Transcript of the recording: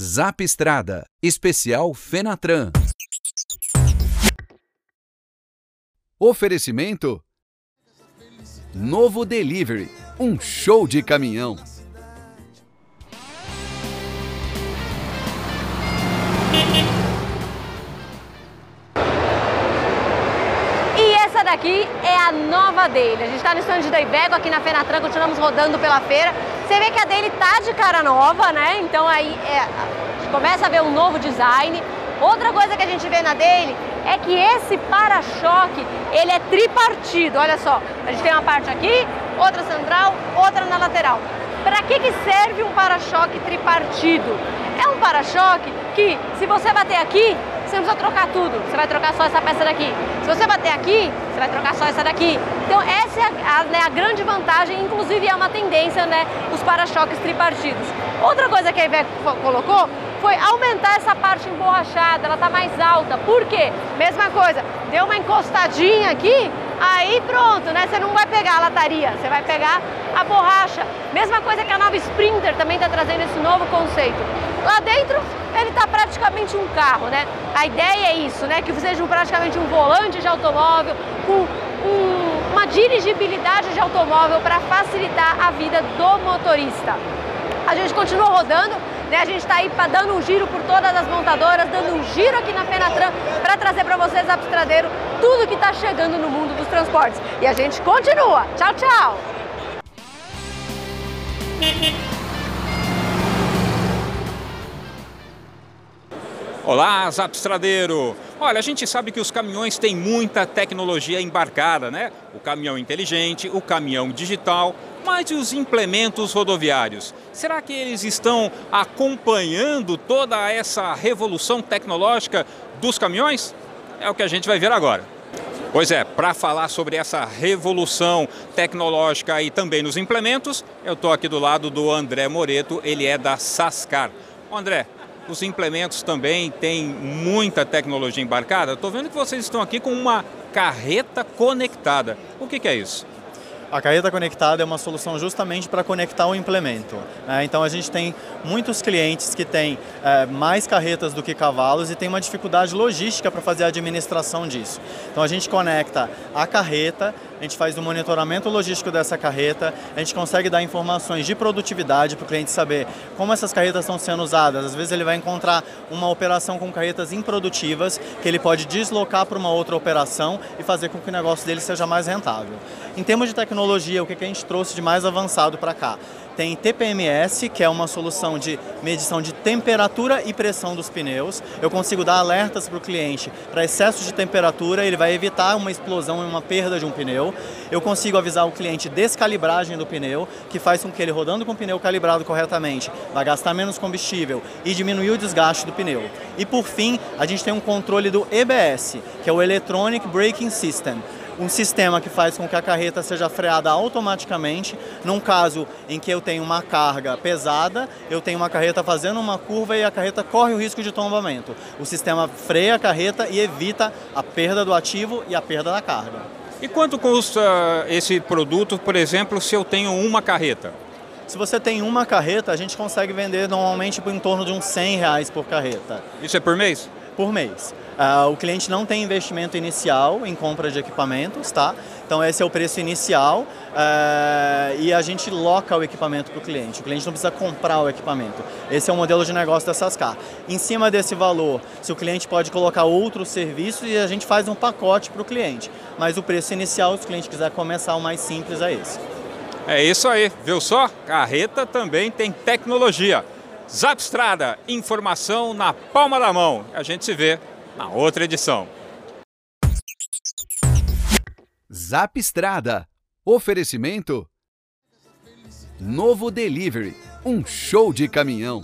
Zap Estrada, especial Fenatran. Oferecimento Novo Delivery, um show de caminhão. E essa daqui é a nova dele. A gente está no stand da Iveco aqui na Fenatran, continuamos rodando pela feira. Você vê que a dele tá de cara nova, né? Então aí é, começa a ver um novo design. Outra coisa que a gente vê na dele é que esse para-choque, ele é tripartido. Olha só, a gente tem uma parte aqui, outra central, outra na lateral. Para que, que serve um para-choque tripartido? É um para-choque que, se você bater aqui, você não precisa trocar tudo, você vai trocar só essa peça daqui. Se você bater aqui, você vai trocar só essa daqui. Então essa é a, a, né, a grande vantagem, inclusive é uma tendência, né, os para-choques tripartidos. Outra coisa que a Iveco colocou foi aumentar essa parte emborrachada, ela está mais alta. Por quê? Mesma coisa, deu uma encostadinha aqui, aí pronto, né? Você não vai pegar a lataria, você vai pegar a borracha. Mesma coisa que a nova Sprinter também está trazendo esse novo conceito. Lá dentro ele está praticamente um carro, né? A ideia é isso, né? Que seja praticamente um volante de automóvel com um, uma dirigibilidade de automóvel para facilitar a vida do motorista. A gente continua rodando, né? A gente está aí dando um giro por todas as montadoras, dando um giro aqui na Fenatran para trazer para vocês, Abstradeiro, tudo que está chegando no mundo dos transportes. E a gente continua. Tchau, tchau! Olá, Zapstradeiro! Olha, a gente sabe que os caminhões têm muita tecnologia embarcada, né? O caminhão inteligente, o caminhão digital, mas e os implementos rodoviários? Será que eles estão acompanhando toda essa revolução tecnológica dos caminhões? É o que a gente vai ver agora. Pois é, para falar sobre essa revolução tecnológica e também nos implementos, eu estou aqui do lado do André Moreto, ele é da Sascar. André, os implementos também têm muita tecnologia embarcada. Estou vendo que vocês estão aqui com uma carreta conectada. O que, que é isso? A carreta conectada é uma solução justamente para conectar o implemento. Né? Então a gente tem muitos clientes que têm é, mais carretas do que cavalos e tem uma dificuldade logística para fazer a administração disso. Então a gente conecta a carreta, a gente faz o monitoramento logístico dessa carreta, a gente consegue dar informações de produtividade para o cliente saber como essas carretas estão sendo usadas. Às vezes ele vai encontrar uma operação com carretas improdutivas que ele pode deslocar para uma outra operação e fazer com que o negócio dele seja mais rentável. Em termos de tecnologia, o que a gente trouxe de mais avançado para cá? Tem TPMS, que é uma solução de medição de temperatura e pressão dos pneus. Eu consigo dar alertas para o cliente para excesso de temperatura, ele vai evitar uma explosão e uma perda de um pneu. Eu consigo avisar o cliente descalibragem do pneu, que faz com que ele rodando com o pneu calibrado corretamente vai gastar menos combustível e diminuir o desgaste do pneu. E por fim, a gente tem um controle do EBS, que é o Electronic Braking System um sistema que faz com que a carreta seja freada automaticamente. Num caso em que eu tenho uma carga pesada, eu tenho uma carreta fazendo uma curva e a carreta corre o risco de tombamento. O sistema freia a carreta e evita a perda do ativo e a perda da carga. E quanto custa esse produto, por exemplo, se eu tenho uma carreta? Se você tem uma carreta, a gente consegue vender normalmente por em torno de uns 100 reais por carreta. Isso é por mês? Por mês. Uh, o cliente não tem investimento inicial em compra de equipamentos, tá? Então esse é o preço inicial uh, e a gente loca o equipamento para o cliente. O cliente não precisa comprar o equipamento. Esse é o modelo de negócio da Sascar. Em cima desse valor, se o cliente pode colocar outros serviços e a gente faz um pacote para o cliente. Mas o preço inicial, se o cliente quiser começar, o mais simples é esse. É isso aí, viu só? Carreta também tem tecnologia. Zapstrada, informação na palma da mão. A gente se vê na outra edição. Zap Estrada. Oferecimento Novo Delivery, um show de caminhão.